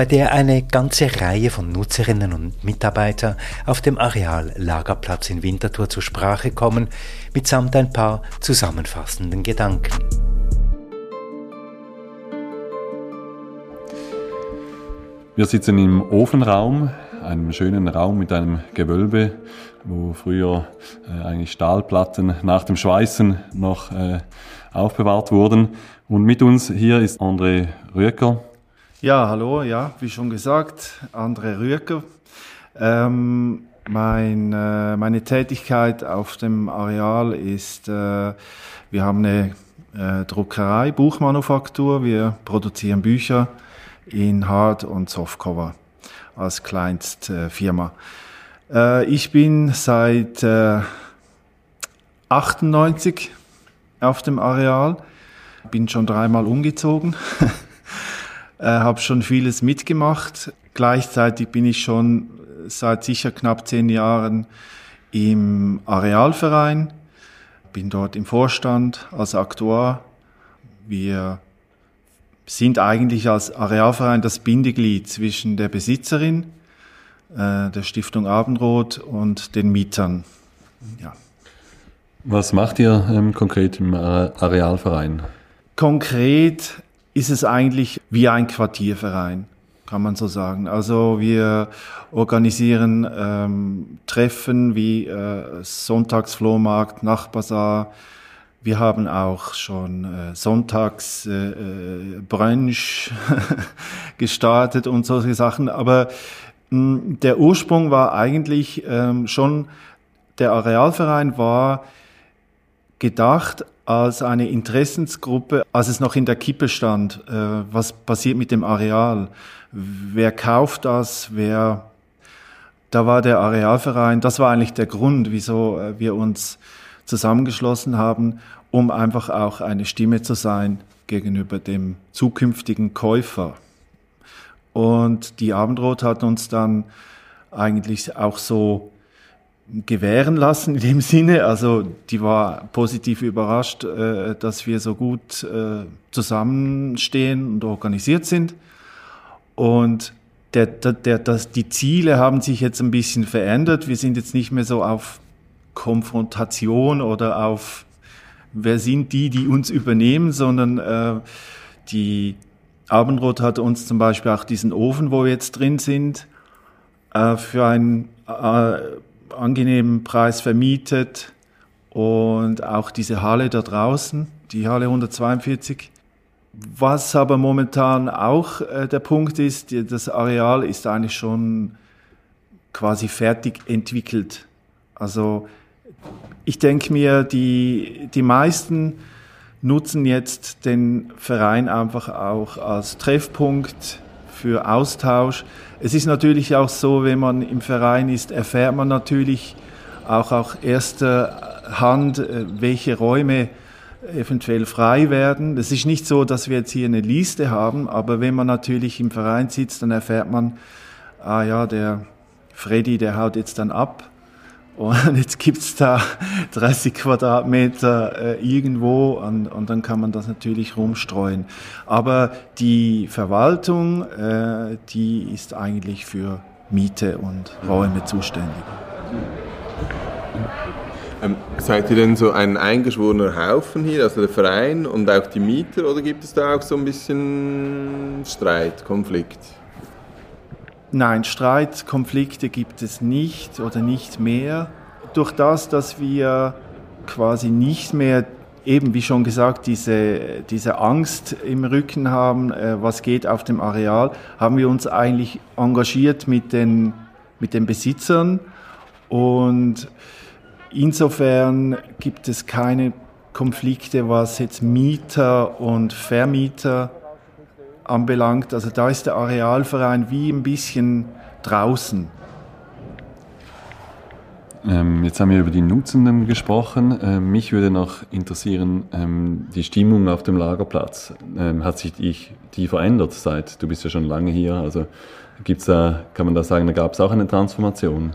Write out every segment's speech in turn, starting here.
bei der eine ganze Reihe von Nutzerinnen und Mitarbeiter auf dem Areal Lagerplatz in Winterthur zur Sprache kommen, mitsamt ein paar zusammenfassenden Gedanken. Wir sitzen im Ofenraum, einem schönen Raum mit einem Gewölbe, wo früher äh, eigentlich Stahlplatten nach dem Schweißen noch äh, aufbewahrt wurden. Und mit uns hier ist André Rüecker. Ja, hallo, ja, wie schon gesagt, André Rüecker. Ähm, mein, äh, meine Tätigkeit auf dem Areal ist, äh, wir haben eine äh, Druckerei, Buchmanufaktur, wir produzieren Bücher in Hard- und Softcover als Kleinstfirma. Äh, ich bin seit 98 äh, auf dem Areal, bin schon dreimal umgezogen. äh, habe schon vieles mitgemacht. Gleichzeitig bin ich schon seit sicher knapp zehn Jahren im Arealverein, bin dort im Vorstand als Aktuar. Wir sind eigentlich als Arealverein das Bindeglied zwischen der Besitzerin, äh, der Stiftung Abendrot und den Mietern. Ja. Was macht ihr ähm, konkret im Arealverein? Konkret ist es eigentlich wie ein Quartierverein, kann man so sagen. Also wir organisieren ähm, Treffen wie äh, Sonntagsflohmarkt, Nachtbazar. Wir haben auch schon äh, Sonntags äh, äh Brunch gestartet und solche Sachen. Aber mh, hm, der Ursprung war eigentlich ähm, schon, der Arealverein war gedacht als eine Interessensgruppe, als es noch in der Kippe stand, äh, was passiert mit dem Areal, wer kauft das, wer, da war der Arealverein, das war eigentlich der Grund, wieso äh, wir uns zusammengeschlossen haben, um einfach auch eine Stimme zu sein gegenüber dem zukünftigen Käufer. Und die Abendrot hat uns dann eigentlich auch so gewähren lassen in dem Sinne. Also die war positiv überrascht, äh, dass wir so gut äh, zusammenstehen und organisiert sind. Und der, der, der, das, die Ziele haben sich jetzt ein bisschen verändert. Wir sind jetzt nicht mehr so auf Konfrontation oder auf wer sind die, die uns übernehmen, sondern äh, die Abendrot hat uns zum Beispiel auch diesen Ofen, wo wir jetzt drin sind, äh, für ein äh, angenehmen Preis vermietet und auch diese Halle da draußen, die Halle 142. Was aber momentan auch äh, der Punkt ist, das Areal ist eigentlich schon quasi fertig entwickelt. Also ich denke mir, die, die meisten nutzen jetzt den Verein einfach auch als Treffpunkt für Austausch. Es ist natürlich auch so, wenn man im Verein ist, erfährt man natürlich auch aus erster Hand, äh, welche Räume eventuell frei werden. Es ist nicht so, dass wir jetzt hier eine Liste haben, aber wenn man natürlich im Verein sitzt, dann erfährt man, ah ja, der Freddy, der haut jetzt dann ab und jetzt gibt's da 30 Quadratmeter äh, irgendwo und, und, dann kann man das natürlich rumstreuen. Aber die Verwaltung, äh, die ist eigentlich für Miete und Räume zuständig. Ähm, seid ihr denn so ein eingeschworener Haufen hier, also der Verein und auch die Mieter, oder gibt es da auch so ein bisschen Streit, Konflikt? Nein, Streit, Konflikte gibt es nicht oder nicht mehr. Durch das, dass wir quasi nicht mehr eben wie schon gesagt, diese, diese Angst im Rücken haben, äh, was geht auf dem Areal, haben wir uns eigentlich engagiert mit den, mit den Besitzern und insofern gibt es keine Konflikte, was jetzt Mieter und Vermieter anbelangt. Also da ist der Arealverein wie ein bisschen draußen. Ähm, jetzt haben wir über die Nutzenden gesprochen. Ähm, mich würde noch interessieren, ähm, die Stimmung auf dem Lagerplatz. Ähm, hat sich die, die, verändert seit, du bist ja schon lange hier, also gibt's da, kann man da sagen, da gab es auch eine Transformation?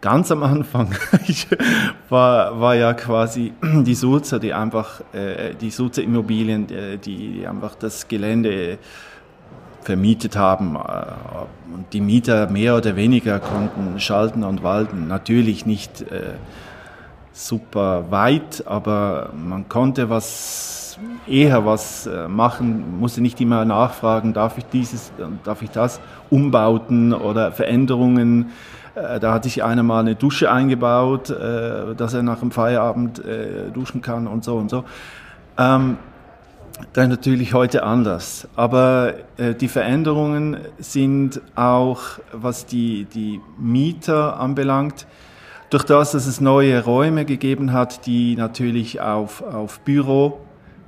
Ganz am Anfang war, war ja quasi die Sulzer, die einfach, äh, die Sulzer Immobilien, die, die einfach das Gelände vermietet haben. Äh, und die Mieter mehr oder weniger konnten schalten und walten. Natürlich nicht äh, super weit, aber man konnte was eher was äh, machen, musste nicht immer nachfragen, darf ich dieses, darf ich das, Umbauten oder Veränderungen. Äh, da hat sich einer mal eine Dusche eingebaut, dass er nach dem Feierabend duschen kann und so und so. Das ist natürlich heute anders. Aber äh, die Veränderungen sind auch, was die, die Mieter anbelangt, durch das, dass es neue Räume gegeben hat, die natürlich auf, auf Büro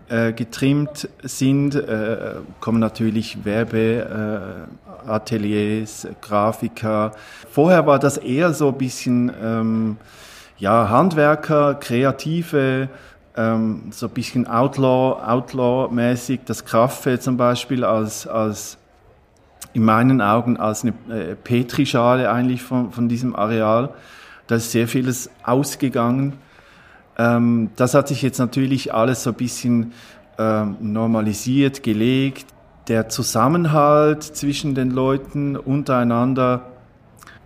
äh, getrimmt sind, äh, kommen natürlich Werbeateliers, äh, Grafiker. Vorher war das eher so ein bisschen ähm, ja, Handwerker, Kreative, ähm, so ein bisschen Outlaw, Outlaw-mäßig. Das Kraftfeld zum Beispiel als, als in meinen Augen als eine äh, Petrischale eigentlich von, von diesem Areal. Da ist sehr vieles ausgegangen. Ähm, das hat sich jetzt natürlich alles so ein bisschen ähm, normalisiert, gelegt. Der Zusammenhalt zwischen den Leuten untereinander,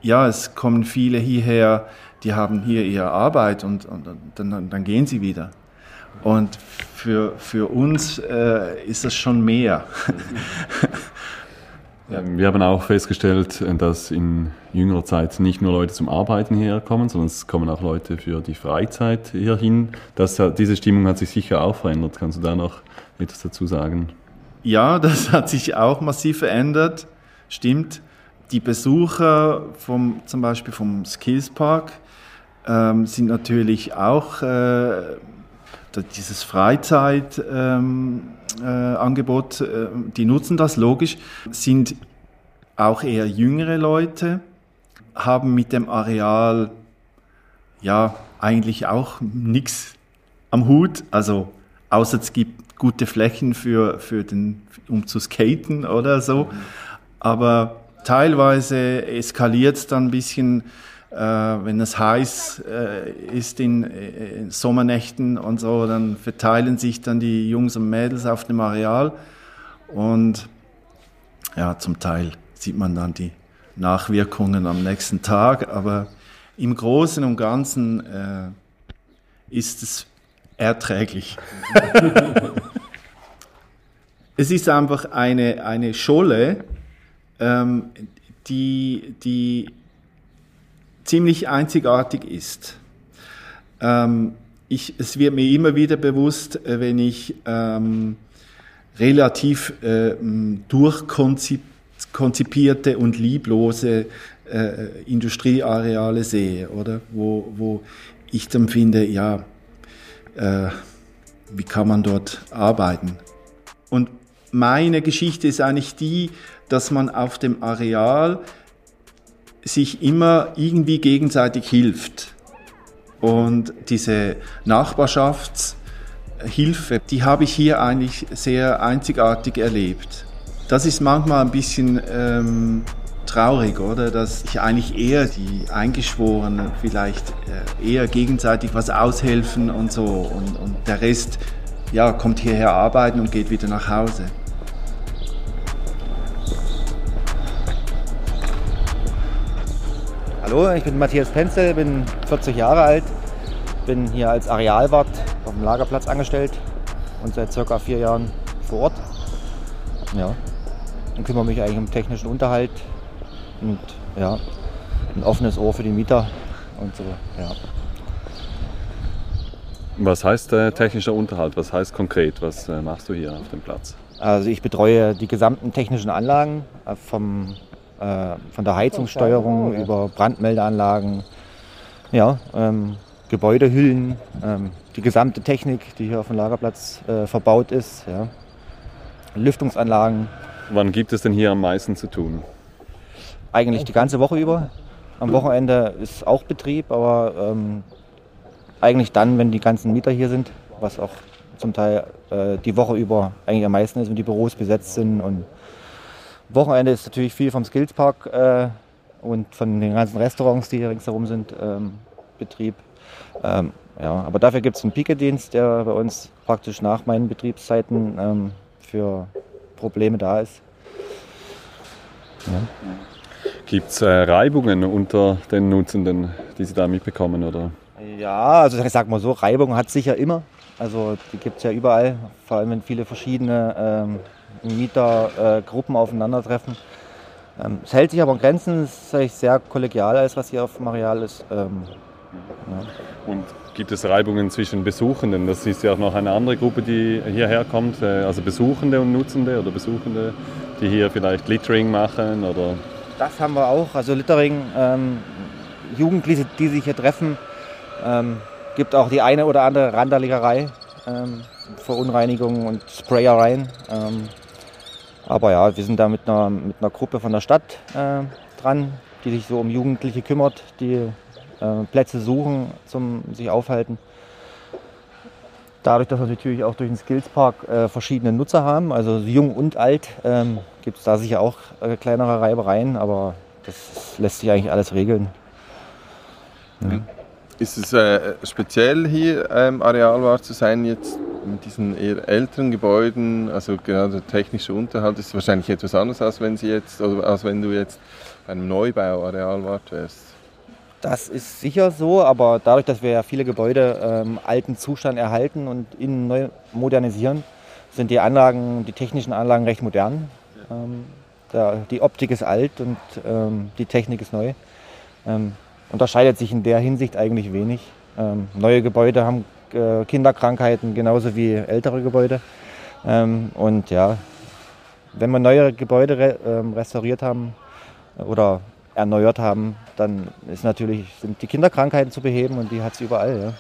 ja, es kommen viele hierher, die haben hier ihre Arbeit und, und, und dann, dann gehen sie wieder. Und für, für uns äh, ist das schon mehr. Wir haben auch festgestellt, dass in jüngerer Zeit nicht nur Leute zum Arbeiten herkommen, sondern es kommen auch Leute für die Freizeit hierhin. Das, diese Stimmung hat sich sicher auch verändert. Kannst du da noch etwas dazu sagen? Ja, das hat sich auch massiv verändert. Stimmt. Die Besucher vom, zum Beispiel vom Skillspark ähm, sind natürlich auch äh, dieses Freizeitangebot, ähm, äh, die nutzen das logisch, sind auch eher jüngere Leute, haben mit dem Areal ja eigentlich auch nichts am Hut, also außer es gibt gute Flächen für, für den, um zu skaten oder so. Aber teilweise eskaliert es dann ein bisschen äh, wenn es heiß äh, ist in, äh, in, Sommernächten und so, dann verteilen sich dann die Jungs und Mädels auf dem Areal und ja, zum Teil sieht man dann die Nachwirkungen am nächsten Tag, aber im Großen und Ganzen äh, ist es erträglich. es ist einfach eine, eine Scholle, ähm, die, die ziemlich einzigartig ist. Ähm, ich, es wird mir immer wieder bewusst, äh, wenn ich ähm, relativ äh, durchkonzipierte und lieblose äh, Industrieareale sehe, oder? Wo, wo ich dann finde, ja, äh, wie kann man dort arbeiten? Und meine Geschichte ist eigentlich die, dass man auf dem Areal sich immer irgendwie gegenseitig hilft. Und diese Nachbarschaftshilfe, die habe ich hier eigentlich sehr einzigartig erlebt. Das ist manchmal ein bisschen ähm, traurig, oder? Dass ich eigentlich eher die Eingeschworenen vielleicht äh, eher gegenseitig was aushelfen und so. Und, und der Rest, ja, kommt hierher arbeiten und geht wieder nach Hause. Hallo, ich bin Matthias Penzel, bin 40 Jahre alt, bin hier als Arealwart auf dem Lagerplatz angestellt und seit circa vier Jahren vor Ort. Ja, und kümmere mich eigentlich um technischen Unterhalt und ja, ein offenes Ohr für die Mieter und so, ja. Was heißt äh, technischer Unterhalt? Was heißt konkret? Was äh, machst du hier auf dem Platz? Also ich betreue die gesamten technischen Anlagen äh, vom äh, von der Heizungssteuerung über Brandmeldeanlagen, ja, ähm, Gebäudehüllen, ähm, die gesamte Technik, die hier auf dem Lagerplatz äh, verbaut ist, ja. Lüftungsanlagen. Wann gibt es denn hier am meisten zu tun? Eigentlich die ganze Woche über. Am Wochenende ist auch Betrieb, aber ähm, eigentlich dann, wenn die ganzen Mieter hier sind, was auch zum Teil äh, die Woche über eigentlich am meisten ist und die Büros besetzt sind. Und Wochenende ist natürlich viel vom Skillspark äh, und von den ganzen Restaurants, die hier ringsherum sind, ähm, Betrieb. Ähm, ja, aber dafür gibt es einen Pike-Dienst, der bei uns praktisch nach meinen Betriebszeiten ähm, für Probleme da ist. Ja. Gibt es äh, Reibungen unter den Nutzenden, die Sie da mitbekommen? Oder? Ja, also ich sag mal so, Reibung hat es sicher immer. Also die gibt es ja überall, vor allem wenn viele verschiedene ähm, Mietergruppen äh, aufeinandertreffen. Ähm, es hält sich aber in Grenzen, es ist sehr kollegial, als was hier auf Marial ist. Ähm, ja. Und gibt es Reibungen zwischen Besuchenden? Das ist ja auch noch eine andere Gruppe, die hierher kommt, äh, also Besuchende und Nutzende oder Besuchende, die hier vielleicht Littering machen oder? Das haben wir auch, also Littering, ähm, Jugendliche, die sich hier treffen, ähm, gibt auch die eine oder andere Randaligerei, ähm, Verunreinigungen und Sprayereien. Ähm, aber ja, wir sind da mit einer, mit einer Gruppe von der Stadt äh, dran, die sich so um Jugendliche kümmert, die äh, Plätze suchen zum sich aufhalten. Dadurch, dass wir natürlich auch durch den Skillspark äh, verschiedene Nutzer haben, also jung und alt, ähm, gibt es da sicher auch äh, kleinere Reibereien, aber das lässt sich eigentlich alles regeln. Ja. Ist es äh, speziell hier ähm, Arealwart zu sein jetzt mit diesen eher älteren Gebäuden, also gerade der technische Unterhalt ist wahrscheinlich etwas anderes als wenn Sie jetzt, oder als wenn du jetzt bei einem Neubau Arealwart wärst? Das ist sicher so, aber dadurch, dass wir ja viele Gebäude ähm, alten Zustand erhalten und innen neu modernisieren, sind die Anlagen, die technischen Anlagen recht modern. Ähm, der, die Optik ist alt und ähm, die Technik ist neu. Unterscheidet sich in der Hinsicht eigentlich wenig. Ähm, neue Gebäude haben äh, Kinderkrankheiten genauso wie ältere Gebäude. Ähm, und ja, wenn wir neue Gebäude re ähm, restauriert haben oder erneuert haben, dann ist natürlich, sind die Kinderkrankheiten zu beheben und die hat es überall. Ja.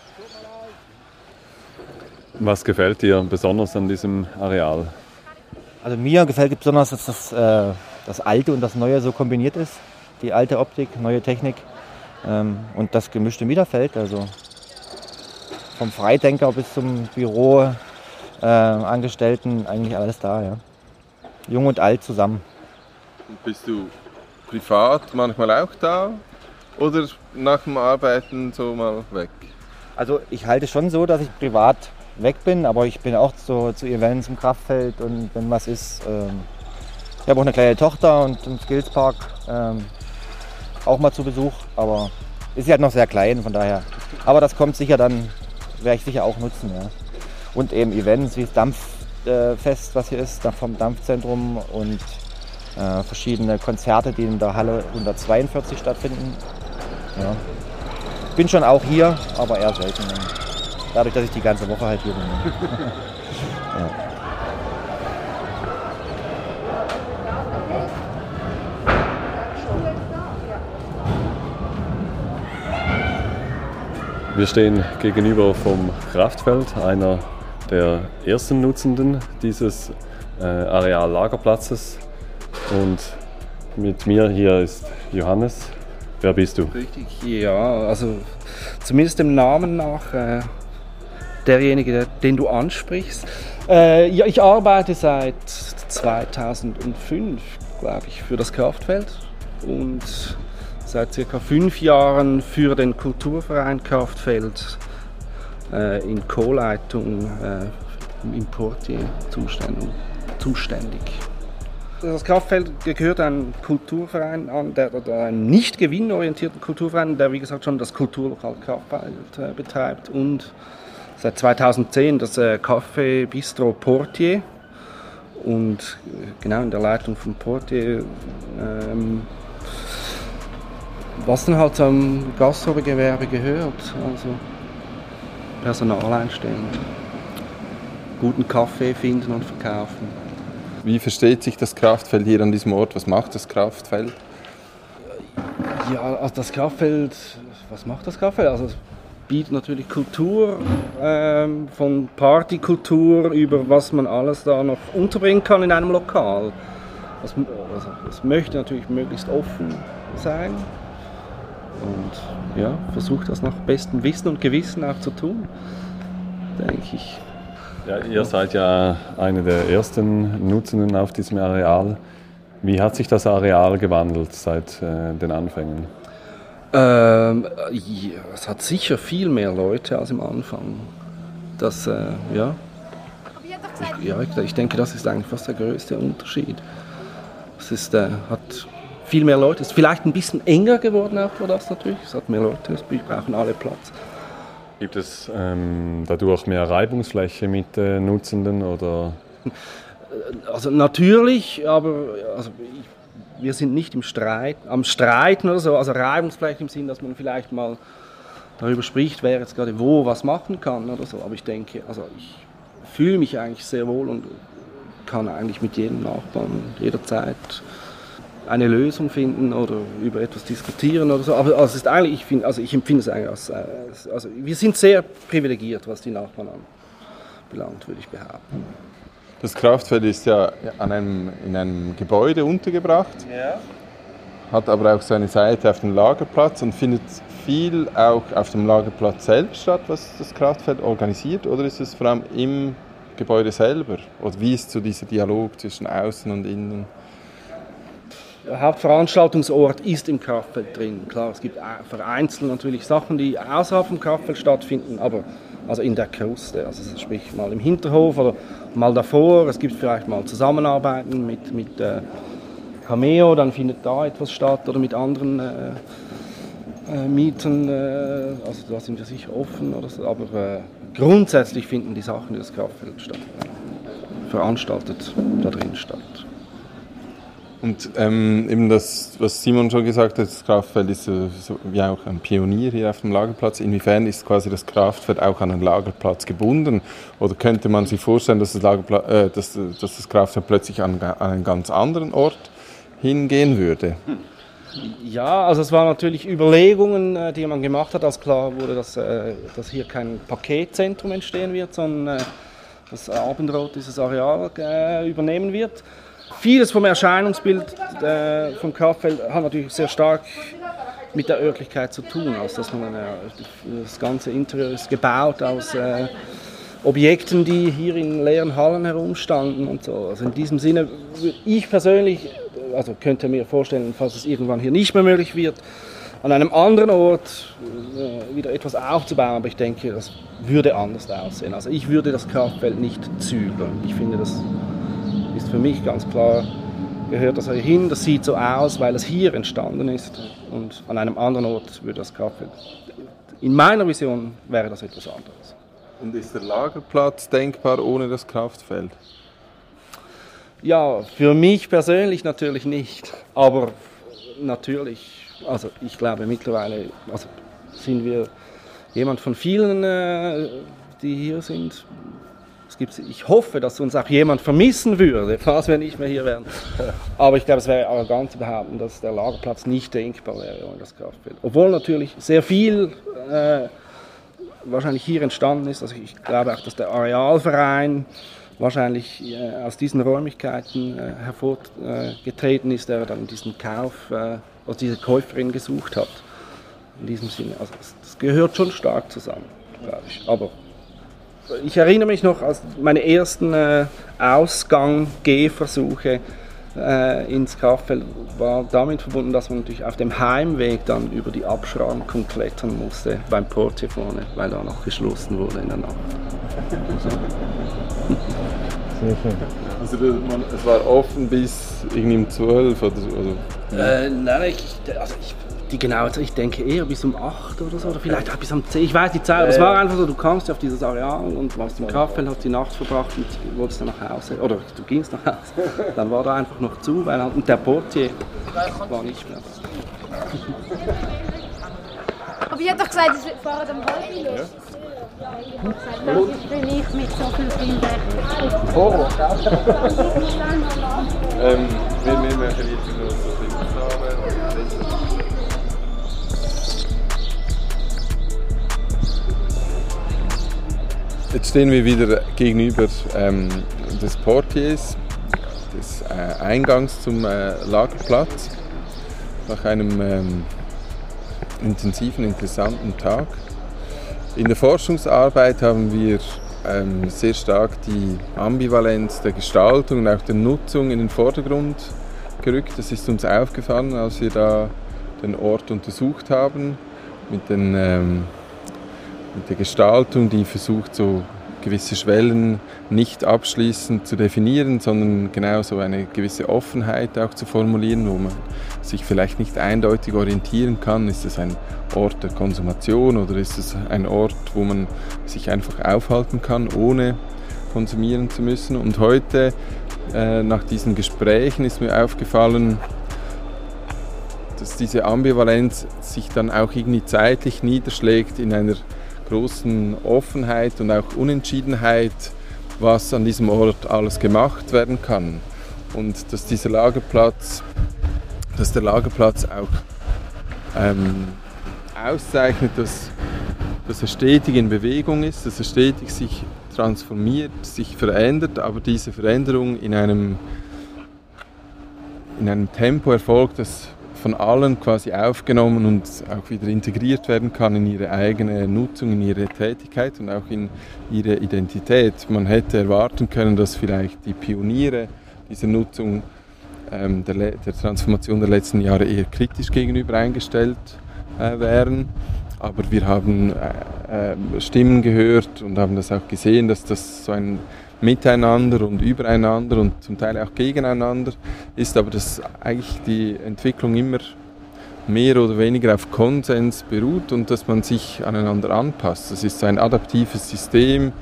Was gefällt dir besonders an diesem Areal? Also mir gefällt besonders, dass das, äh, das Alte und das Neue so kombiniert ist. Die alte Optik, neue Technik. Ähm, und das gemischte Mieterfeld, also vom Freidenker bis zum Büroangestellten, äh, eigentlich alles da, ja. Jung und alt zusammen. Und bist du privat manchmal auch da oder nach dem Arbeiten so mal weg? Also ich halte schon so, dass ich privat weg bin, aber ich bin auch so zu Events im Kraftfeld und wenn was ist. Ähm, ich habe auch eine kleine Tochter und im Skillspark ähm, auch mal zu Besuch, aber ist ja halt noch sehr klein, von daher. Aber das kommt sicher dann, werde ich sicher auch nutzen. Ja. Und eben Events wie das Dampffest, was hier ist, vom Dampfzentrum und äh, verschiedene Konzerte, die in der Halle 142 stattfinden. Ja. Bin schon auch hier, aber eher selten. Dadurch, dass ich die ganze Woche halt hier bin. ja. Wir stehen gegenüber vom Kraftfeld, einer der ersten Nutzenden dieses äh, Areal Lagerplatzes. Und mit mir hier ist Johannes. Wer bist du? Richtig, ja, also zumindest dem Namen nach äh, derjenige, den du ansprichst. Äh, ja, ich arbeite seit 2005, glaube ich, für das Kraftfeld und seit circa fünf Jahren für den Kulturverein Kraftfeld äh, in Co-Leitung äh, im Portier zuständig. Das Kraftfeld gehört einem Kulturverein an, der, der einen nicht gewinnorientierten Kulturverein, der wie gesagt schon das Kulturlokal Kraftfeld äh, betreibt und seit 2010 das äh, Café Bistro Portier und äh, genau in der Leitung von Portier ähm, was dann halt zum Gastrogewerbe gehört, also Personal einstellen, guten Kaffee finden und verkaufen. Wie versteht sich das Kraftfeld hier an diesem Ort? Was macht das Kraftfeld? Ja, also das Kraftfeld, was macht das Kraftfeld? Also es bietet natürlich Kultur, ähm, von Partykultur über was man alles da noch unterbringen kann in einem Lokal. Es, also, es möchte natürlich möglichst offen sein, und ja, versuche das nach bestem Wissen und Gewissen auch zu tun, denke ich. Ja, ihr seid ja eine der ersten Nutzenden auf diesem Areal. Wie hat sich das Areal gewandelt seit äh, den Anfängen? Ähm, ja, es hat sicher viel mehr Leute als am Anfang. Das, äh, ja. Ich, ja, ich, ich, denke, das ist eigentlich fast der größte Unterschied. Es ist, äh, hat viel mehr Leute. Es ist vielleicht ein bisschen enger geworden auch für das natürlich. Es hat mehr Leute, es brauchen alle Platz. Gibt es ähm, dadurch mehr Reibungsfläche mit äh, Nutzenden oder? Also natürlich, aber also ich, wir sind nicht im Streit, am Streiten oder so. Also Reibungsfläche im Sinn, dass man vielleicht mal darüber spricht, wer jetzt gerade wo was machen kann oder so. Aber ich denke, also ich fühle mich eigentlich sehr wohl und kann eigentlich mit jedem Nachbarn jederzeit eine Lösung finden oder über etwas diskutieren oder so. Aber also ist eigentlich, ich, find, also ich empfinde es eigentlich als, äh, also wir sind sehr privilegiert, was die Nachbarn anbelangt, würde ich behaupten. Das Kraftfeld ist ja an einem, in einem Gebäude untergebracht, ja. hat aber auch seine Seite auf dem Lagerplatz und findet viel auch auf dem Lagerplatz selbst statt, was das Kraftfeld organisiert, oder ist es vor allem im Gebäude selber? Oder wie ist so dieser Dialog zwischen Außen und Innen? Der Hauptveranstaltungsort ist im Kraftfeld drin. Klar, es gibt vereinzelt natürlich Sachen, die außerhalb vom Kraftfeld stattfinden, aber also in der Kruste, also sprich mal im Hinterhof oder mal davor. Es gibt vielleicht mal Zusammenarbeiten mit, mit äh, Cameo, dann findet da etwas statt oder mit anderen äh, äh, Mieten. Äh, also da sind wir sicher offen oder so, aber äh, grundsätzlich finden die Sachen in das Kraftfeld statt, veranstaltet da drin statt. Und ähm, eben das, was Simon schon gesagt hat, das Kraftfeld ist so, so, wie auch ein Pionier hier auf dem Lagerplatz. Inwiefern ist quasi das Kraftfeld auch an einen Lagerplatz gebunden? Oder könnte man sich vorstellen, dass das, Lagerpla äh, dass, dass das Kraftfeld plötzlich an, an, einen ganz anderen Ort hingehen würde? Ja, also es waren natürlich Überlegungen, äh, die man gemacht hat, als klar wurde, dass, äh, dass hier kein Paketzentrum entstehen wird, sondern äh, das Abendrot dieses Areal übernehmen wird. Vieles vom Erscheinungsbild äh, vom Kraftfeld hat natürlich sehr stark mit der Örtlichkeit zu tun. Also dass man, äh, das ganze Interieur ist gebaut aus äh, Objekten, die hier in leeren Hallen herumstanden und so. Also in diesem Sinne ich persönlich, also könnte mir vorstellen, falls es irgendwann hier nicht mehr möglich wird, an einem anderen Ort äh, wieder etwas aufzubauen, aber ich denke, das würde anders aussehen. Also ich würde das Kraftfeld nicht zügeln. Ich finde, das für mich ganz klar, gehört das hier hin. Das sieht so aus, weil es hier entstanden ist und an einem anderen Ort würde das Kraftfeld. In meiner Vision wäre das etwas anderes. Und ist der Lagerplatz denkbar ohne das Kraftfeld? Ja, für mich persönlich natürlich nicht, aber natürlich, also ich glaube mittlerweile also sind wir jemand von vielen, äh, die hier sind, ich hoffe, dass uns auch jemand vermissen würde, falls wir nicht mehr hier wären. Aber ich glaube, es wäre arrogant zu behaupten, dass der Lagerplatz nicht denkbar wäre ohne das Kraftfeld. Obwohl natürlich sehr viel äh, wahrscheinlich hier entstanden ist. Also ich glaube auch, dass der Arealverein wahrscheinlich äh, aus diesen Räumlichkeiten äh, hervorgetreten ist, der dann diesen Kauf, äh, also diese Käuferin gesucht hat. In diesem Sinne. Also das, gehört schon stark zusammen, glaube ich. Aber ich erinnere mich noch als meine ersten äh, Ausgang-Gehversuche äh, ins Kraftfeld war damit verbunden, dass man natürlich auf dem Heimweg dann über die Abschrankung klettern musste beim Portier vorne, weil da noch geschlossen wurde in der Nacht. Sehr schön. Also man, es war offen bis irgendwie um 12 oder so? Äh, nein, ich, also ich die genaue Zeit, ich denke eher bis um 8 oder so, oder vielleicht auch bis um 10, ich weiß die Zeit, aber es war einfach so, du kamst auf dieses Areal und warst im Kraftfeld, hast die Nacht verbracht und wolltest dann nach Hause, oder du gingst nach Hause, dann war da einfach noch zu, weil halt, und der Portier war nicht mehr Aber ich habe doch gesagt, es fahren am halb los. Hallo. Ich bin nicht mit so viel Kindern. Horror, ähm, wir, wir machen jetzt nur so Filme Jetzt stehen wir wieder gegenüber ähm, des Portiers, des äh, Eingangs zum äh, Lagerplatz. Nach einem ähm, intensiven, interessanten Tag. In der Forschungsarbeit haben wir ähm, sehr stark die Ambivalenz der Gestaltung und auch der Nutzung in den Vordergrund gerückt. Das ist uns aufgefallen, als wir da den Ort untersucht haben, mit, den, ähm, mit der Gestaltung, die versucht, so gewisse Schwellen nicht abschließend zu definieren, sondern genau so eine gewisse Offenheit auch zu formulieren, wo man sich vielleicht nicht eindeutig orientieren kann. Ist es ein Ort der Konsumation oder ist es ein Ort, wo man sich einfach aufhalten kann, ohne konsumieren zu müssen? Und heute, äh, nach diesen Gesprächen, ist mir aufgefallen, dass diese Ambivalenz sich dann auch irgendwie zeitlich niederschlägt in einer großen Offenheit und auch Unentschiedenheit, was an diesem Ort alles gemacht werden kann. Und dass dieser Lagerplatz, dass der Lagerplatz auch ähm, auszeichnet, dass, dass er stetig in Bewegung ist, dass er stetig sich transformiert, sich verändert, aber diese Veränderung in einem, in einem Tempo erfolgt, das von allen quasi aufgenommen und auch wieder integriert werden kann in ihre eigene Nutzung, in ihre Tätigkeit und auch in ihre Identität. Man hätte erwarten können, dass vielleicht die Pioniere dieser Nutzung ähm, der, der, Transformation der letzten Jahre eher kritisch gegenüber eingestellt äh, wären. Aber wir haben äh, äh, Stimmen gehört und haben das auch gesehen, dass das so ein miteinander und übereinander und zum Teil auch gegeneinander ist, aber dass eigentlich die Entwicklung immer mehr oder weniger auf Konsens beruht und dass man sich aneinander anpasst. Das ist ein adaptives System,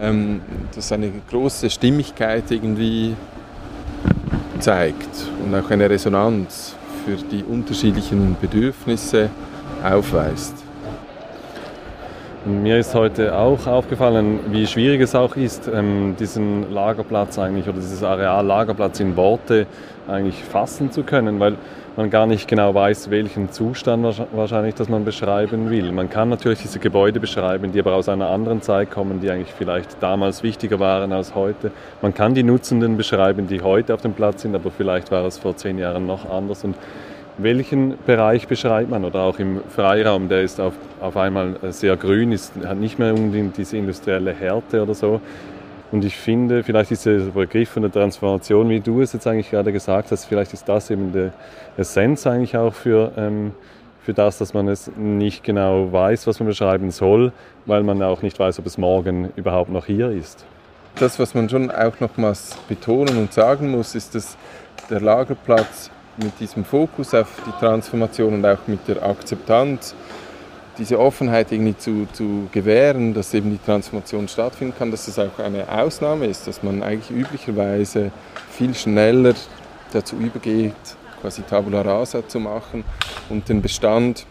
ähm, das eine große Stimmigkeit irgendwie zeigt und auch eine Resonanz für die unterschiedlichen Bedürfnisse aufweist. Mir ist heute auch aufgefallen, wie schwierig es auch ist, ähm, diesen Lagerplatz eigentlich oder dieses Areal Lagerplatz in Worte eigentlich fassen zu können, weil man gar nicht genau weiß, welchen Zustand wahrscheinlich das man beschreiben will. Man kann natürlich diese Gebäude beschreiben, die aber aus einer anderen Zeit kommen, die eigentlich vielleicht damals wichtiger waren als heute. Man kann die Nutzenden beschreiben, die heute auf dem Platz sind, aber vielleicht war es vor zehn Jahren noch anders. Und welchen Bereich beschreibt man? Oder auch im Freiraum, der ist auf, auf einmal sehr grün, ist, hat nicht mehr unbedingt diese industrielle Härte oder so. Und ich finde, vielleicht ist dieser Begriff von der Transformation, wie du es jetzt eigentlich gerade gesagt hast, vielleicht ist das eben die Essenz eigentlich auch für, ähm, für das, dass man es nicht genau weiß, was man beschreiben soll, weil man auch nicht weiß, ob es morgen überhaupt noch hier ist. Das, was man schon auch nochmals betonen und sagen muss, ist, dass der Lagerplatz mit diesem Fokus auf die Transformation und auch mit der Akzeptanz, diese Offenheit irgendwie zu, zu gewähren, dass eben die Transformation stattfinden kann, dass es auch eine Ausnahme ist, dass man eigentlich üblicherweise viel schneller dazu übergeht, quasi Tabula Rasa zu machen und den Bestand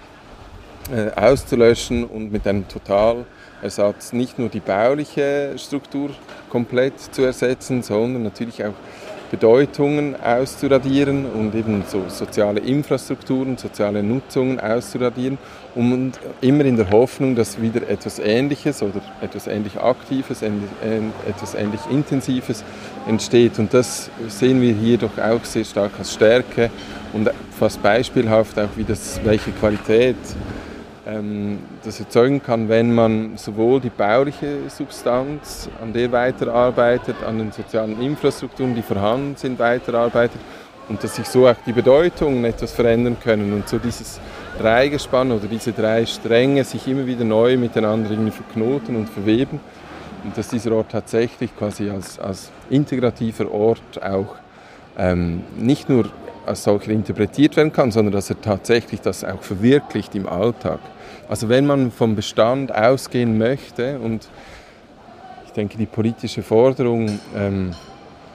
äh, auszulöschen und mit einem Totalersatz nicht nur die bauliche Struktur komplett zu ersetzen, sondern natürlich auch Bedeutungen auszuradieren und eben so soziale Infrastrukturen, soziale Nutzungen auszuradieren und immer in der Hoffnung, dass wieder etwas Ähnliches oder etwas ähnlich Aktives, etwas ähnlich Intensives entsteht. Und das sehen wir hier doch auch sehr stark als Stärke und fast beispielhaft auch, wie das, welche Qualität das erzeugen kann, wenn man sowohl die bauliche Substanz, an der weiterarbeitet, an den sozialen Infrastrukturen, die vorhanden sind, weiterarbeitet und dass sich so auch die Bedeutungen etwas verändern können und so dieses Dreigespann oder diese drei Stränge sich immer wieder neu miteinander irgendwie verknoten und verweben und dass dieser Ort tatsächlich quasi als, als integrativer Ort auch ähm, nicht nur als solcher interpretiert werden kann, sondern dass er tatsächlich das auch verwirklicht im Alltag. Also wenn man vom Bestand ausgehen möchte und ich denke, die politische Forderung ähm,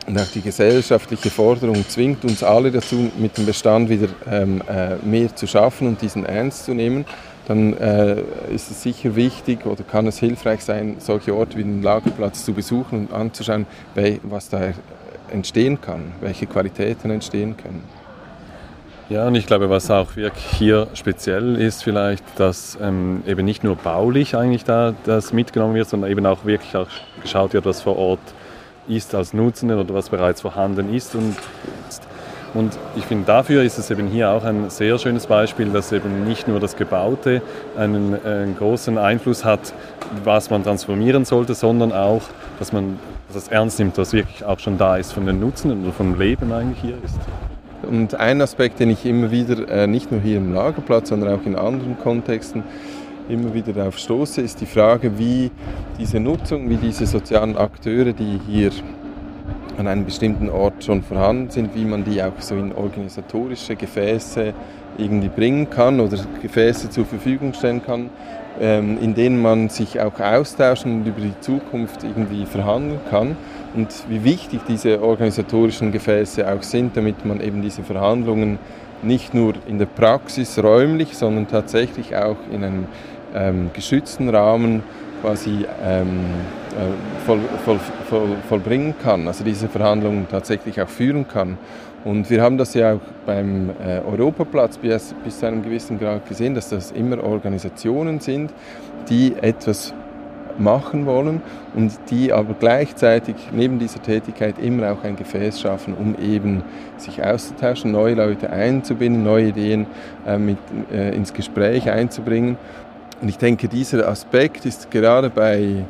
und auch die gesellschaftliche Forderung zwingt uns alle dazu, mit dem Bestand wieder ähm, äh, mehr zu schaffen und diesen ernst zu nehmen, dann äh, ist es sicher wichtig oder kann es hilfreich sein, solche Orte wie den Lagerplatz zu besuchen und anzuschauen, was da entstehen kann, welche Qualitäten entstehen können. Ja, und ich glaube, was auch wirklich hier speziell ist, vielleicht, dass ähm, eben nicht nur baulich eigentlich da das mitgenommen wird, sondern eben auch wirklich auch geschaut wird, was vor Ort ist als Nutzenden oder was bereits vorhanden ist. Und Und ich finde, dafür ist es eben hier auch ein sehr schönes Beispiel, dass eben nicht nur das Gebaute einen, einen großen Einfluss hat, was man transformieren sollte, sondern auch, dass man das ernst nimmt, was wirklich auch schon da ist von den Nutzen oder vom Leben eigentlich hier ist. Und ein Aspekt, den ich immer wieder, äh, nicht nur hier im Lagerplatz, sondern auch in anderen Kontexten, immer wieder darauf stoße, ist die Frage, wie diese Nutzung, wie diese sozialen Akteure, die hier an einem bestimmten Ort schon vorhanden sind, wie man die auch so in organisatorische Gefäße irgendwie bringen kann oder Gefäße zur Verfügung stellen kann, ähm, in denen man sich auch austauschen und über die Zukunft irgendwie verhandeln kann und wie wichtig diese organisatorischen Gefäße auch sind, damit man eben diese Verhandlungen nicht nur in der Praxis räumlich, sondern tatsächlich auch in einem ähm, geschützten Rahmen quasi ähm, äh, voll, voll, voll, vollbringen kann, also diese Verhandlungen tatsächlich auch führen kann. Und wir haben das ja auch beim äh, Europaplatz bis, bis zu einem gewissen Grad gesehen, dass das immer Organisationen sind, die etwas machen wollen und die aber gleichzeitig neben dieser Tätigkeit immer auch ein Gefäß schaffen, um eben sich auszutauschen, neue Leute einzubinden, neue Ideen äh, mit, äh, ins Gespräch einzubringen. Und ich denke, dieser Aspekt ist gerade bei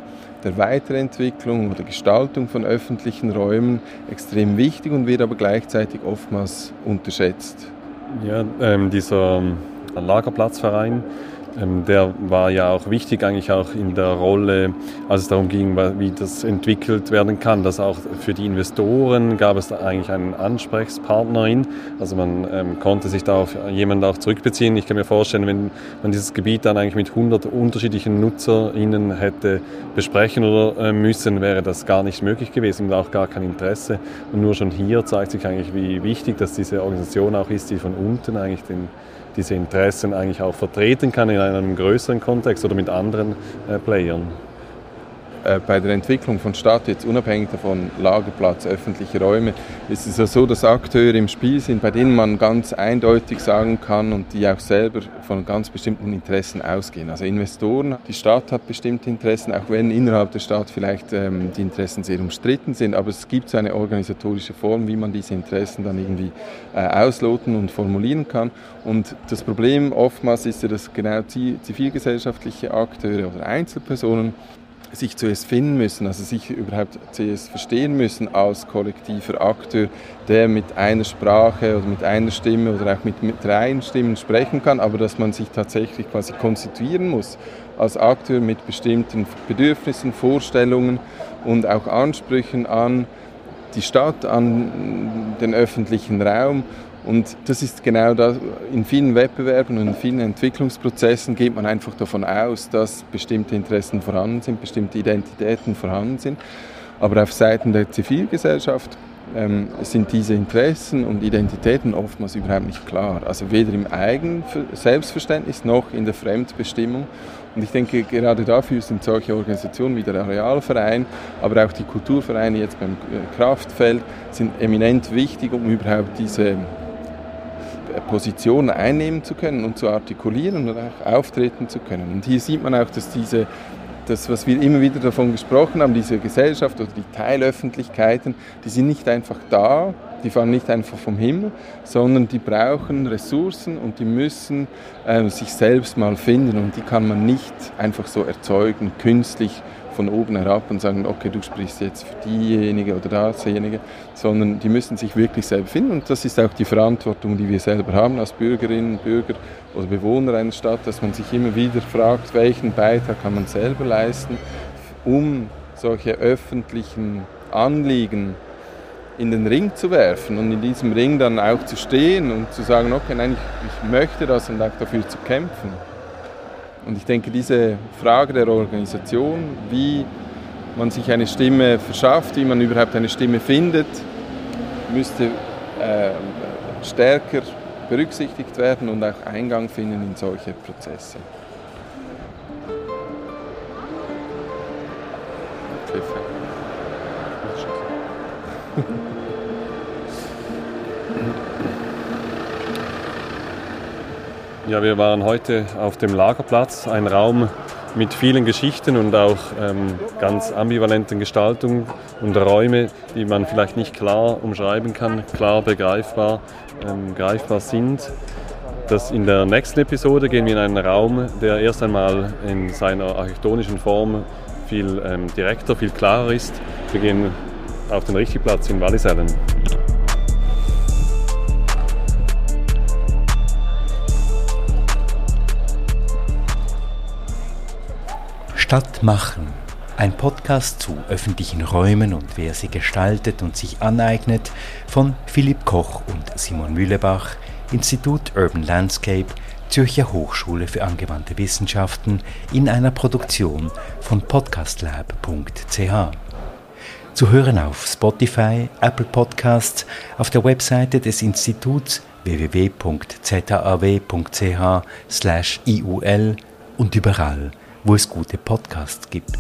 der Weiterentwicklung oder Gestaltung von öffentlichen Räumen extrem wichtig und wird aber gleichzeitig oftmals unterschätzt. Ja, ähm, dieser Lagerplatzverein ähm, der war ja auch wichtig eigentlich auch in der Rolle, als es darum ging, wie das entwickelt werden kann. Dass auch für die Investoren gab es da eigentlich einen Ansprechpartnerin. Also man ähm, konnte sich da auf jemanden auch zurückbeziehen. Ich kann mir vorstellen, wenn man dieses Gebiet dann eigentlich mit 100 unterschiedlichen NutzerInnen hätte besprechen oder äh, müssen, wäre das gar nicht möglich gewesen und auch gar kein Interesse. Und nur schon hier zeigt sich eigentlich, wie wichtig, dass diese Organisation auch ist, die von unten eigentlich den diese Interessen eigentlich auch vertreten kann in einem größeren Kontext oder mit anderen äh, Playern. Äh, bei der Entwicklung von Stadt, jetzt unabhängig davon Lagerplatz, öffentliche Räume, ist es ja so, dass Akteure im Spiel sind, bei denen man ganz eindeutig sagen kann und die auch selber von ganz bestimmten Interessen ausgehen. Also Investoren, die Stadt hat bestimmte Interessen, auch wenn innerhalb der Stadt vielleicht ähm, die Interessen sehr umstritten sind, aber es gibt so eine organisatorische Form, wie man diese Interessen dann irgendwie äh, ausloten und formulieren kann. Und das Problem oftmals ist ja, dass genau zivilgesellschaftliche Akteure oder Einzelpersonen sich zuerst finden müssen, also sich überhaupt zuerst verstehen müssen als kollektiver Akteur, der mit einer Sprache oder mit einer Stimme oder auch mit, mit drei Stimmen sprechen kann, aber dass man sich tatsächlich quasi konstituieren muss als Akteur mit bestimmten Bedürfnissen, Vorstellungen und auch Ansprüchen an die Stadt, an den öffentlichen Raum und das ist genau das, in vielen Wettbewerben und in vielen Entwicklungsprozessen geht man einfach davon aus, dass bestimmte Interessen vorhanden sind, bestimmte Identitäten vorhanden sind. Aber auf Seiten der Zivilgesellschaft ähm, sind diese Interessen und Identitäten oftmals überhaupt nicht klar. Also weder im eigenen Selbstverständnis noch in der Fremdbestimmung. Und ich denke, gerade dafür sind solche Organisationen wie der Arealverein, aber auch die Kulturvereine jetzt beim äh, Kraftfeld, sind eminent wichtig, um überhaupt diese Position einnehmen zu können und zu artikulieren und auch auftreten zu können. Und hier sieht man auch, dass diese das, was wir immer wieder davon gesprochen haben, diese Gesellschaft oder die Teilöffentlichkeiten, die sind nicht einfach da, die fahren nicht einfach vom Himmel, sondern die brauchen Ressourcen und die müssen äh, sich selbst mal finden und die kann man nicht einfach so erzeugen, künstlich von oben herab und sagen, okay, du sprichst jetzt für diejenige oder dasjenige, sondern die müssen sich wirklich selber finden und das ist auch die Verantwortung, die wir selber haben als Bürgerinnen, Bürger oder Bewohner einer Stadt, dass man sich immer wieder fragt, welchen Beitrag kann man selber leisten, um solche öffentlichen Anliegen in den Ring zu werfen und in diesem Ring dann auch zu stehen und zu sagen, okay, nein, ich, ich möchte das und auch dafür zu kämpfen. Und ich denke, diese Frage der Organisation, wie man sich eine Stimme verschafft, wie man überhaupt eine Stimme findet, müsste äh, stärker berücksichtigt werden und auch Eingang finden in solche Prozesse. Ja, wir waren heute auf dem Lagerplatz, ein Raum, mit vielen Geschichten und auch ähm, ganz ambivalenten Gestaltungen und Räume, die man vielleicht nicht klar umschreiben kann, klar begreifbar, ähm, greifbar sind. Das in der nächsten Episode gehen wir in einen Raum, der erst einmal in seiner architektonischen Form viel ähm, direkter, viel klarer ist. Wir gehen auf den richtigen Platz in Wallisellen. Stadt machen. Ein Podcast zu öffentlichen Räumen und wer sie gestaltet und sich aneignet von Philipp Koch und Simon Mühlebach, Institut Urban Landscape, Zürcher Hochschule für angewandte Wissenschaften in einer Produktion von podcastlab.ch. Zu hören auf Spotify, Apple Podcasts, auf der Webseite des Instituts www.zaw.ch/iul und überall, wo es gute Podcasts gibt.